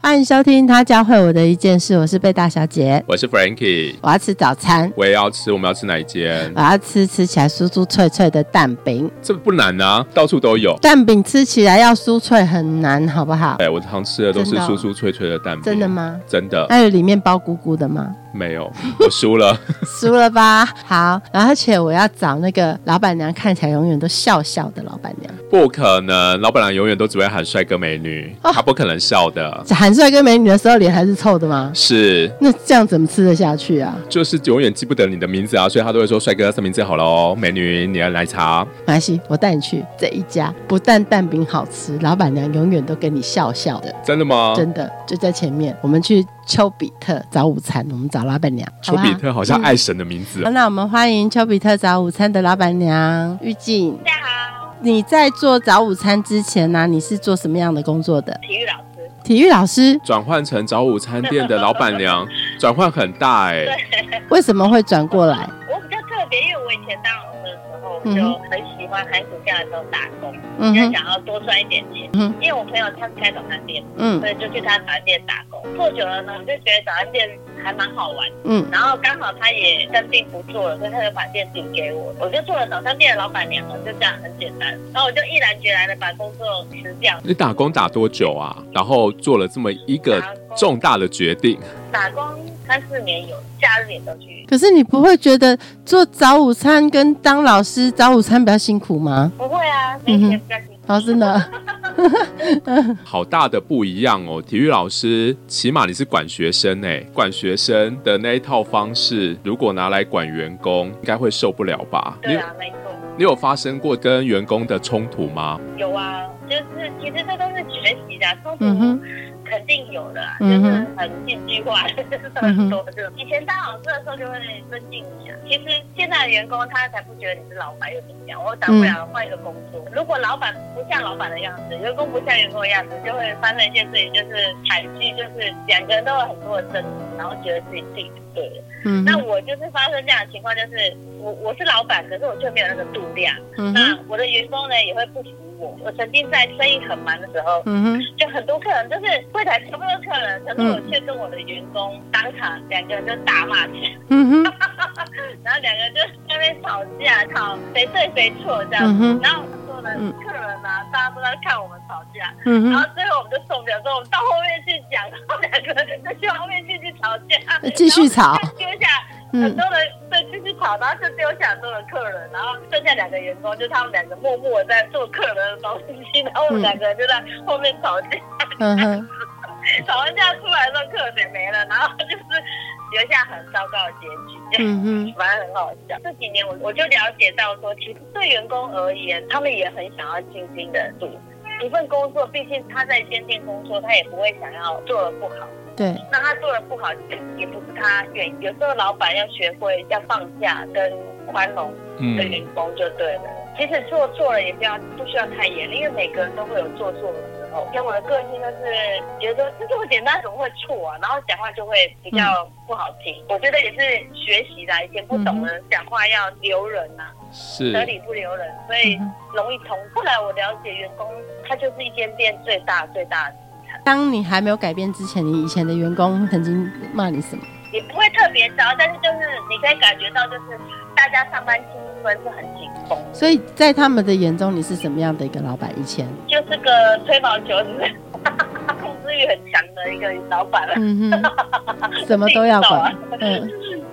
欢迎收听他教会我的一件事，我是贝大小姐，我是 Frankie，我要吃早餐，我也要吃，我们要吃哪一间？我要吃吃起来酥酥脆脆的蛋饼，这不难啊，到处都有。蛋饼吃起来要酥脆很难，好不好？哎，我常吃的都是酥酥脆脆的蛋饼，真的吗？真的。还有里面包鼓鼓的吗？没有，我输了，输了吧？好，而且我要找那个老板娘，看起来永远都笑笑的老板娘。不可能，老板娘永远都只会喊帅哥美女，她不可能笑的。喊帅哥美女的时候，脸还是臭的吗？是。那这样怎么吃得下去啊？就是永远记不得你的名字啊，所以她都会说帅哥，什么名字好了哦，美女你要奶茶。没关系，我带你去这一家，不但蛋饼好吃，老板娘永远都跟你笑笑的。真的吗？真的，就在前面，我们去。丘比特早午餐，我们找老板娘。丘比特好像爱神的名字。那我们欢迎丘比特早午餐的老板娘玉静。大家好。你在做早午餐之前呢？你是做什么样的工作的？体育老师。体育老师转换成早午餐店的老板娘，转换很大哎。为什么会转过来？我比较特别，因为我以前当就很喜欢寒暑假的时候打工，因为想要多赚一点钱。因为我朋友他是开早餐店，所以就去他早餐店打工。做久了呢，我就觉得早餐店还蛮好玩。嗯，然后刚好他也生病不做了，所以他就把店顶给我，我就做了早餐店的老板娘了，就这样很简单。然后我就毅然决然的把工作辞掉。你打工打多久啊？然后做了这么一个重大的决定？打工三四年有，假日也都去。可是你不会觉得做早午餐跟当老师早午餐比较辛苦吗？不会啊，那些比较辛苦。哦，真的。好大的不一样哦！体育老师起码你是管学生哎，管学生的那一套方式，如果拿来管员工，应该会受不了吧？对啊，没错。你有发生过跟员工的冲突吗？有啊，就是其实这都是学习的冲突。肯定有的，就是很戏剧化，很多。就以前当老师的时候就会尊敬你啊。其实现在的员工他才不觉得你是老板又怎么样？我当不了换一个工作。如果老板不像老板的样子，员工不像员工的样子，就会发生一件事情，就是惨剧，就是两个人都有很多的争执，然后觉得自己自己对了。嗯。那我就是发生这样的情况，就是我我是老板，可是我却没有那个度量。嗯。那我的员工呢也会不服我。我曾经在生意很忙的时候，嗯哼，就很多客人就是。柜台全部都是客人，可是我却跟我的员工当场两个人就大骂起来，然后两个人就在那边吵架，吵谁对谁错这样。嗯然后说呢，客人啊，大家都在看我们吵架，嗯然后最后我们就受不了，说我们到后面去讲，然后两个人就去后面继续吵架，继续吵，丢下很多人对就是吵，然后就丢下很多的客人，然后剩下两个员工，就他们两个默默在做客人的东西，然后我们两个人就在后面吵架。吵完架出来之后，客人也没了，然后就是留下很糟糕的结局，嗯嗯，反正很好笑。这几年我我就了解到说，其实对员工而言，他们也很想要尽心的做一份工作。毕竟他在间店工作，他也不会想要做的不好。对，那他做的不好，也不是他愿意。有时候老板要学会要放下跟宽容的员工就对了。其实做错了也不要不需要太严厉，因为每个人都会有做错的时候。像我的个性就是觉得这么简单怎么会错啊？然后讲话就会比较不好听。我觉得也是学习的，以前不懂得讲话要留人呐，是得理不留人，所以容易通。后来我了解，员工他就是一间店最大最大的。当你还没有改变之前，你以前的员工曾经骂你什么？也不会特别糟，但是就是你可以感觉到，就是大家上班气氛是很紧绷。所以在他们的眼中，你是什么样的一个老板？以前就是个吹毛求疵、控制欲很强的一个老板了。嗯哼，什么都要管。嗯，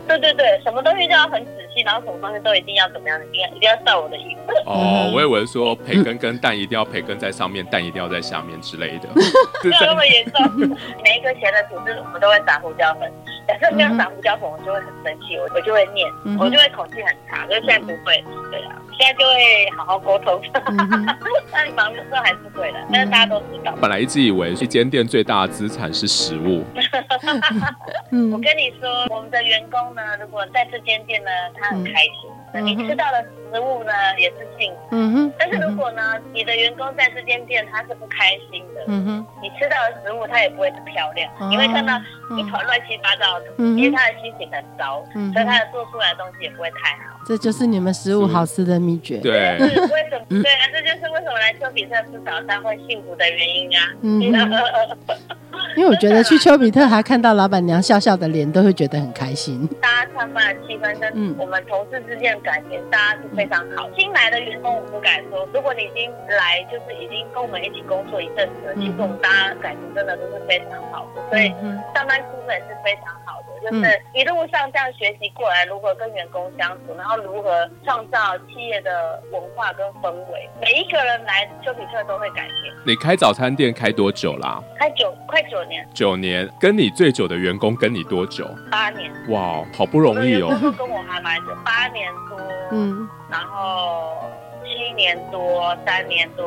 对对对，什么东西都要很仔细，然后什么东西都一定要怎么样，一定要一定要照我的意思。哦，我以为说培根跟蛋一定要培根在上面，蛋一定要在下面之类的。没有那么严重。每一个钱的组织，我们都会撒胡椒粉。假设没有撒胡椒粉，我就会很生气，我我就会念，我就会口气很差。可是现在不会，对啊，现在就会好好沟通。那你忙的时候还是会的，但是大家都知道。本来一直以为一间店最大的资产是食物。我跟你说，我们的员工呢，如果在这间店呢，他很开心。你吃到的食食物呢也是幸福。嗯哼。但是如果呢，你的员工在这间店他是不开心的，嗯哼，你吃到的食物他也不会很漂亮，你会看到一团乱七八糟的，因为他的心情很糟，所以他的做出来的东西也不会太好。这就是你们食物好吃的秘诀。对。为什么？对啊，这就是为什么来丘比特吃早餐会幸福的原因啊。嗯。因为我觉得去丘比特还看到老板娘笑笑的脸，都会觉得很开心。大家上班的气氛跟我们同事之间的感情，大家是非常好。新来的员工我不敢说，如果你已经来，就是已经跟我们一起工作一阵子了，其实我们大家感情真的都是非常好的，所以上班气氛是非常好的。就是一路上这样学习过来，如何跟员工相处，然后如何创造企业的文化跟氛围。每一个人来丘比特都会改变。你开早餐店开多久啦？开九快九年。九年，跟你最久的员工跟你多久？八年。哇，好不容易哦。跟我还蛮久，八年多。嗯。然后七年多，三年多，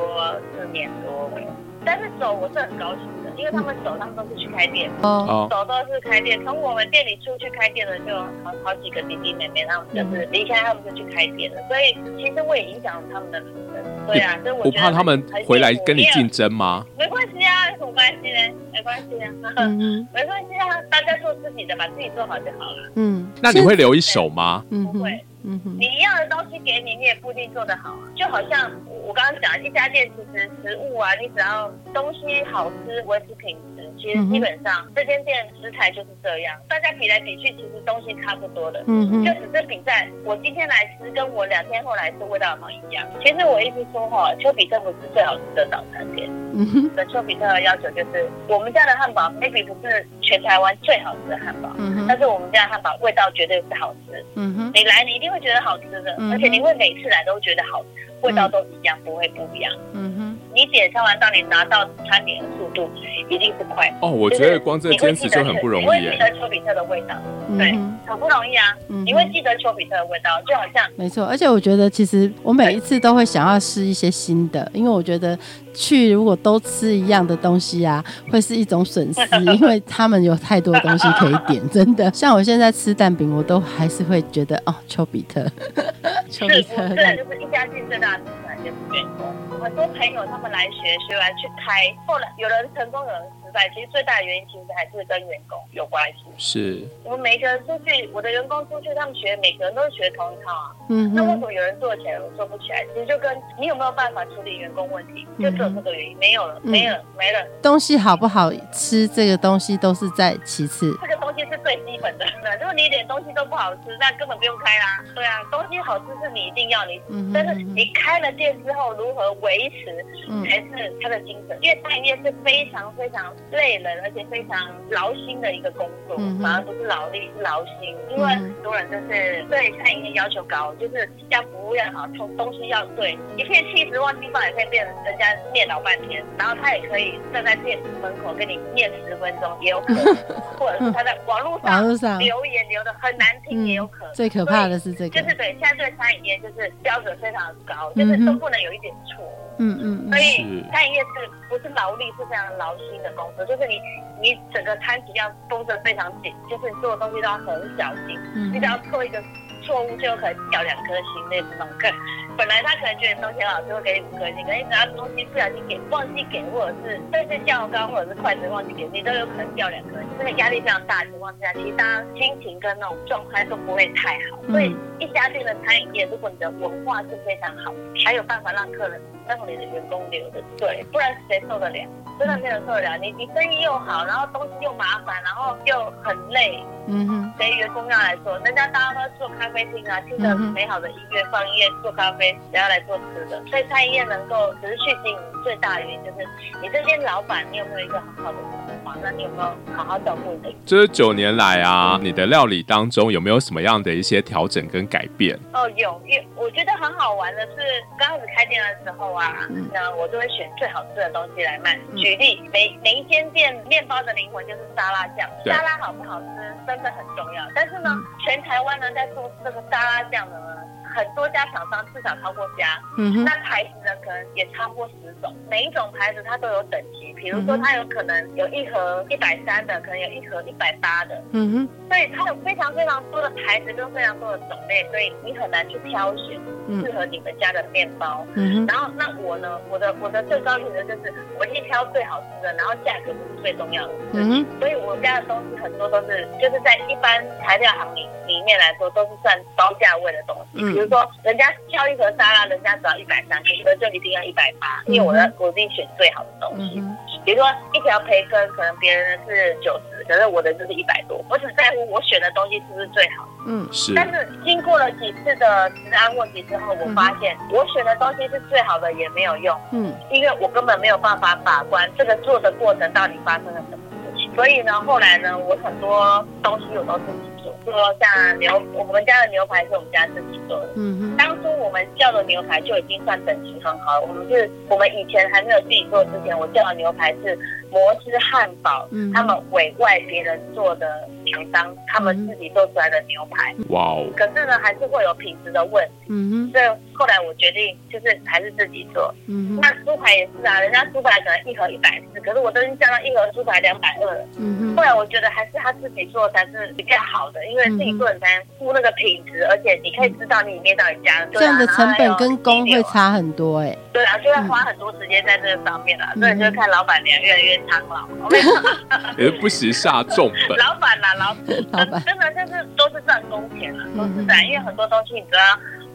四年多。但是走，我是很高兴。因为他们走，他们都是去开店，哦，走都是开店。从我们店里出去开店的，就好好几个弟弟妹妹，他们就是离开，他们就去开店了。所以其实我也影响了他们的人生。对啊，所以我不怕他们回来跟你竞争吗？没关系啊，有什么关系呢？没关系啊，没关系啊，大家做自己的，把自己做好就好了。嗯，那你会留一手吗？不会。嗯你一样的东西给你，你也不一定做得好啊。就好像我刚刚讲，一家店其实食物啊，你只要东西好吃，维持品质，其实基本上这间店食材就是这样。大家比来比去，其实东西差不多的，嗯就只是比在我今天来吃，跟我两天后来吃味道有没有一样。其实我一直说哈，丘比特不是最好吃的早餐店。嗯哼，的丘比特的要求就是，我们家的汉堡 maybe 不是全台湾最好吃的汉堡，嗯哼，但是我们家的汉堡味道绝对是好吃。嗯哼，你来你一定会觉得好吃的，而且你会每次来都觉得好吃，味道都一样，不会不一样。嗯哼，你点餐完到你拿到餐点的速度一定是快。哦，我觉得光这坚持就很不容易。你会记得丘比特的味道，对，很不容易啊。你会记得丘比特的味道，就好像没错。而且我觉得其实我每一次都会想要试一些新的，因为我觉得。去如果都吃一样的东西啊，会是一种损失，因为他们有太多东西可以点，真的。像我现在吃蛋饼，我都还是会觉得哦，丘比特，丘比特，对，就是一家店最大就是员工。很多朋友他们来学，学完去开，后来有人成功，有人。其实最大的原因其实还是跟员工有关系。是，我们每个人出去，我的员工出去，他们学，每个人都是学同一套啊。嗯。那为什么有人做起来，有人做不起来？其实就跟你有没有办法处理员工问题，就只有这个原因。没有了，没有，没了。东西好不好吃，这个东西都是在其次。这个东西是最基本的。如果你一点东西都不好吃，那根本不用开啦。对啊，东西好吃是你一定要你，但是你开了店之后如何维持，才是他的精神。因为餐饮业是非常非常。累人，而且非常劳心的一个工作，反而不是劳力，是劳心。因为很多人就是对餐饮业要求高，就是要服务要好，从东西要对，一片气质忘记放也可以变人家念叨半天，然后他也可以站在店门口跟你念十分钟，也有可能，或者是他在网络上留言留的很难听，也有可能。最可怕的是这个，就是对现在对餐饮业就是标准非常高，就是都不能有一点错。嗯嗯嗯，所以餐饮业是不是劳力是非常劳心的工作？就是你你整个餐体要绷得非常紧，就是你做的东西都要很小心，你只要做一个错误就有可能掉两颗星那种。本来他可能觉得东西很好吃，会给你五颗星，可是只要东西不小心给忘记给，或者是但是较高，或者是筷子忘记给，你都有可能掉两颗星。这个压力非常大的情况下，其实大家心情跟那种状态都不会太好。所以一家店的餐饮业，如果你的文化是非常好，还有办法让客人。让你的员工留的对，不然谁受得了？真的没人受得了。你你生意又好，然后东西又麻烦，然后又很累。嗯哼，对员工要来做，人家大家都做咖啡厅啊，听着美好的音乐，放音乐做咖啡，谁要来做吃的？所以餐饮业能够持续经营，最大的原因就是你这边老板，你有没有一个很好的文化？那你有没有好好照顾你的？这九年来啊，你的料理当中有没有什么样的一些调整跟改变？哦，有，有，我觉得很好玩的是，刚开始开店的时候啊，那我就会选最好吃的东西来卖。举例，每每一间店面包的灵魂就是沙拉酱，沙拉好不好吃？真的很重要，但是呢，全台湾呢在做这个沙拉酱的呢，很多家厂商至少超过家，嗯那牌子呢可能也超过十种，每一种牌子它都有等级。比如说它有可能有一盒一百三的，可能有一盒一百八的，嗯哼，所以它有非常非常多的牌子跟非常多的种类，所以你很难去挑选适合你们家的面包。嗯哼，然后那我呢，我的我的最高原则就是我一挑最好吃的，然后价格不是最重要的。嗯哼，所以我们家的东西很多都是就是在一般材料行里里面来说都是算高价位的东西。嗯，比如说人家挑一盒沙拉，人家只要一百三，一盒就一定要一百八，因为我要我自己选最好的东西。比如说一条培根，可能别人是九十，可是我的就是一百多。我只在乎我选的东西是不是最好。嗯，是。但是经过了几次的治安问题之后，我发现我选的东西是最好的也没有用。嗯，因为我根本没有办法把关这个做的过程到底发生了什么。所以呢，后来呢，我很多东西我都自己做。说像牛，我们家的牛排是我们家自己做的。嗯哼。当初我们叫的牛排就已经算等级很好了。我们是，我们以前还没有自己做之前，我叫的牛排是摩斯汉堡，他们委外别人做的厂商，他们自己做出来的牛排。哇哦！可是呢，还是会有品质的问题。嗯哼。所以后来我决定，就是还是自己做。嗯。那猪排也是啊，人家猪排可能一盒一百四，可是我都已经降到一盒猪排两百二了。嗯哼。后来我觉得还是他自己做才是比较好的，因为自己做才能付那个品质，而且你可以知道你里面到底加了。这样的成本跟工会差很多哎。对啊，就要花很多时间在这个上面了，所以就看老板娘越来越苍老。也不惜下重本。老板呐，老 老板真的就是都是赚工钱了，说实在，因为很多东西你都要。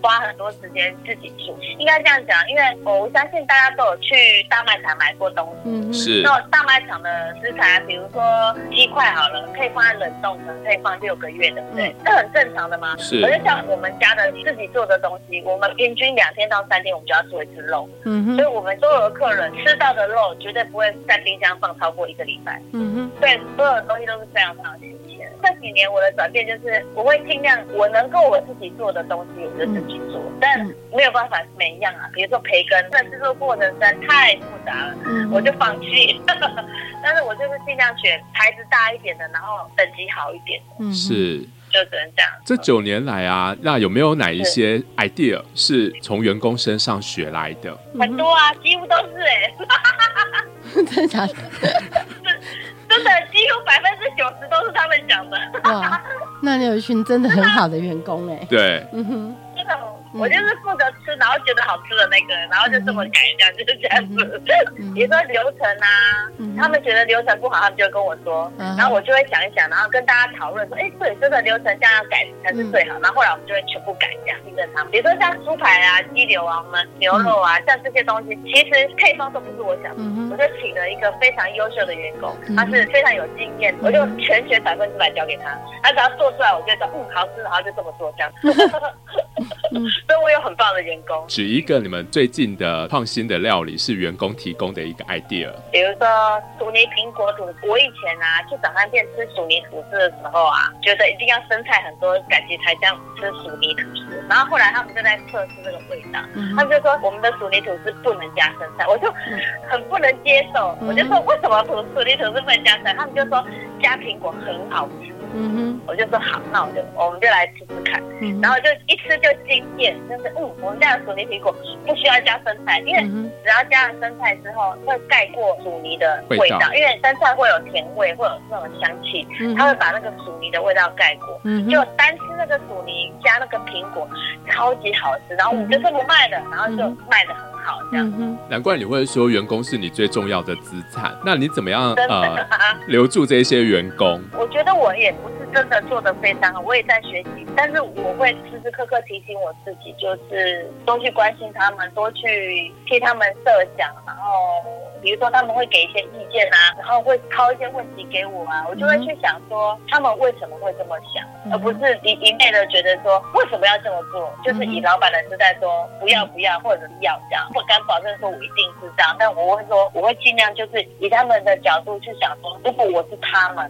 花很多时间自己煮，应该这样讲，因为我相信大家都有去大卖场买过东西，是。那大卖场的食材，比如说鸡块好了，可以放在冷冻的，可以放六个月的，对，这很正常的吗？是。可是像我们家的自己做的东西，我们平均两天到三天，我们就要做一次肉，嗯哼。所以我们所有的客人吃到的肉，绝对不会在冰箱放超过一个礼拜，嗯哼。对，所有的东西都是非常非常新鲜。这几年我的转变就是，我会尽量我能够我自己做的东西，我就自己。做，但没有办法每一样啊。比如说培根，那制作过程实在太复杂了，我就放弃。但是我就是尽量选牌子大一点的，然后等级好一点。嗯，是，就只能这样。这九年来啊，那有没有哪一些 idea 是从员工身上学来的？很多啊，几乎都是哎。真的假的？真的，几乎百分之九十都是他们讲的。哇，那你有一群真的很好的员工哎。对。嗯哼。我就是负责吃，然后觉得好吃的那个，然后就这么改，一下就是这样子。比如说流程啊，他们觉得流程不好，他们就跟我说，然后我就会想一想，然后跟大家讨论说，哎，对，这个流程这样要改才是最好。然后后来我们就会全部改，这样信任他们。比如说像猪排啊、鸡柳啊、我们牛肉啊，像这些东西，其实配方都不是我想，我就请了一个非常优秀的员工，他是非常有经验，我就全权百分之百交给他，他只要做出来，我就说，嗯，好吃，然后就这么做，这样。所以我有很棒的员工。举一个你们最近的创新的料理是员工提供的一个 idea，比如说薯泥苹果吐司。我以前啊去早餐店吃薯泥吐司的时候啊，觉得一定要生菜很多，感觉才像吃薯泥吐司。然后后来他们就在测试这个味道，他们就说我们的薯泥吐司不能加生菜，我就很不能接受。我就说为什么薯薯泥吐司不能加生菜？他们就说加苹果很好吃。嗯哼，我就说好，那我就我们就来吃吃看，嗯然后就一吃就惊艳，就是嗯，我们家的薯泥苹果不需要加生菜，因为只要加了生菜之后会盖过薯泥的味道，因为生菜会有甜味，会有那种香气，它会把那个薯泥的味道盖过，嗯就单吃那个薯泥加那个苹果，超级好吃，然后我们就这么卖的，然后就卖的很。好，这样。难怪你会说员工是你最重要的资产。那你怎么样呃 留住这些员工？我觉得我也不是真的做的非常好，我也在学习。但是我会时时刻刻提醒我自己，就是多去关心他们，多去替他们设想，然后。比如说他们会给一些意见啊，然后会抛一些问题给我啊，我就会去想说他们为什么会这么想，而不是一一昧的觉得说为什么要这么做，就是以老板的姿态说不要不要或者是要这样，不敢保证说我一定是这样，但我会说我会尽量就是以他们的角度去想说，如果我是他们，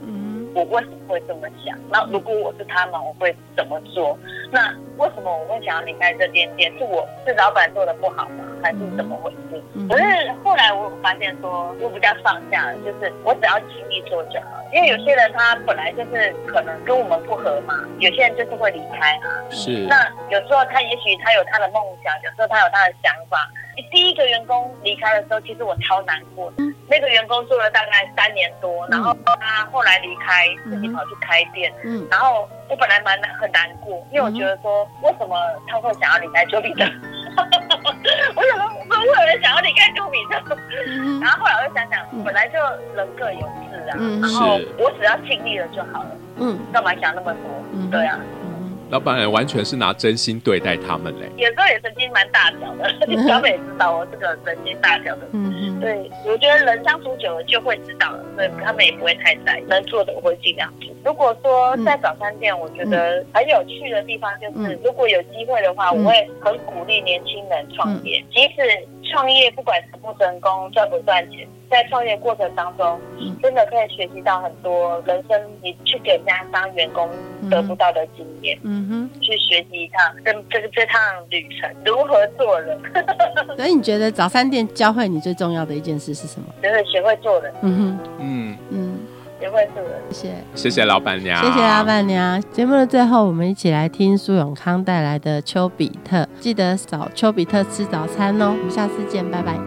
我为什么会这么想？那如果我是他们，我会怎么做？那为什么我会想要离开这间店？是我是老板做的不好吗？还是怎么回事？可是后来我发现说，我比较放下了，就是我只要尽力做就好。因为有些人他本来就是可能跟我们不合嘛，有些人就是会离开啊。是。那有时候他也许他有他的梦想，有时候他有他的想法。第一个员工离开的时候，其实我超难过。那个员工做了大概三年多，然后他后来离开，自己跑去开店。嗯。然后我本来蛮很难过，因为我觉得说，为什么他会想要离开丘比特？我想说，会有人想要离开杜比特？然后后来我就想想，本来就人各有志啊，然后我只要尽力了就好了。嗯。干嘛想那么多？嗯，对啊。老板人完全是拿真心对待他们嘞，有时候也曾经蛮大条的，小美知道我这个神经大条的，嗯对，我觉得人相处久了就会知道了，所以他们也不会太在意，能做的我会尽量做。如果说在早餐店，我觉得很有趣的地方就是，如果有机会的话，我会很鼓励年轻人创业，即使创业不管成不成功，赚不赚钱。在创业过程当中，真的可以学习到很多人生，你去给人家当员工得不到的经验。嗯哼，去学习一趟这这个这趟旅程如何做人。所以你觉得早餐店教会你最重要的一件事是什么？就是学会做人。嗯哼，嗯嗯，学会做人。谢谢，谢谢老板娘，谢谢老板娘。节目的最后，我们一起来听苏永康带来的《丘比特》，记得找丘比特吃早餐哦。我们下次见，拜拜。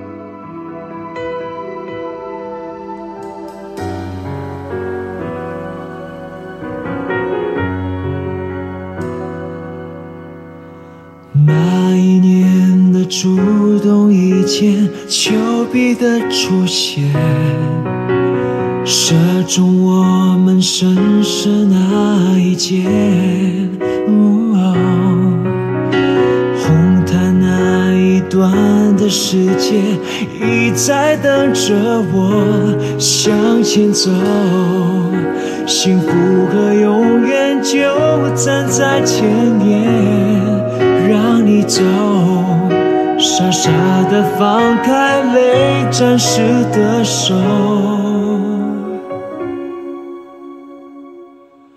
那一年的主动一见，丘比特出现，射中我们身世那一箭。红毯那一端的世界，一再等着我向前走。幸福和永远就站在前面。让你走，傻傻的放开泪沾湿的手。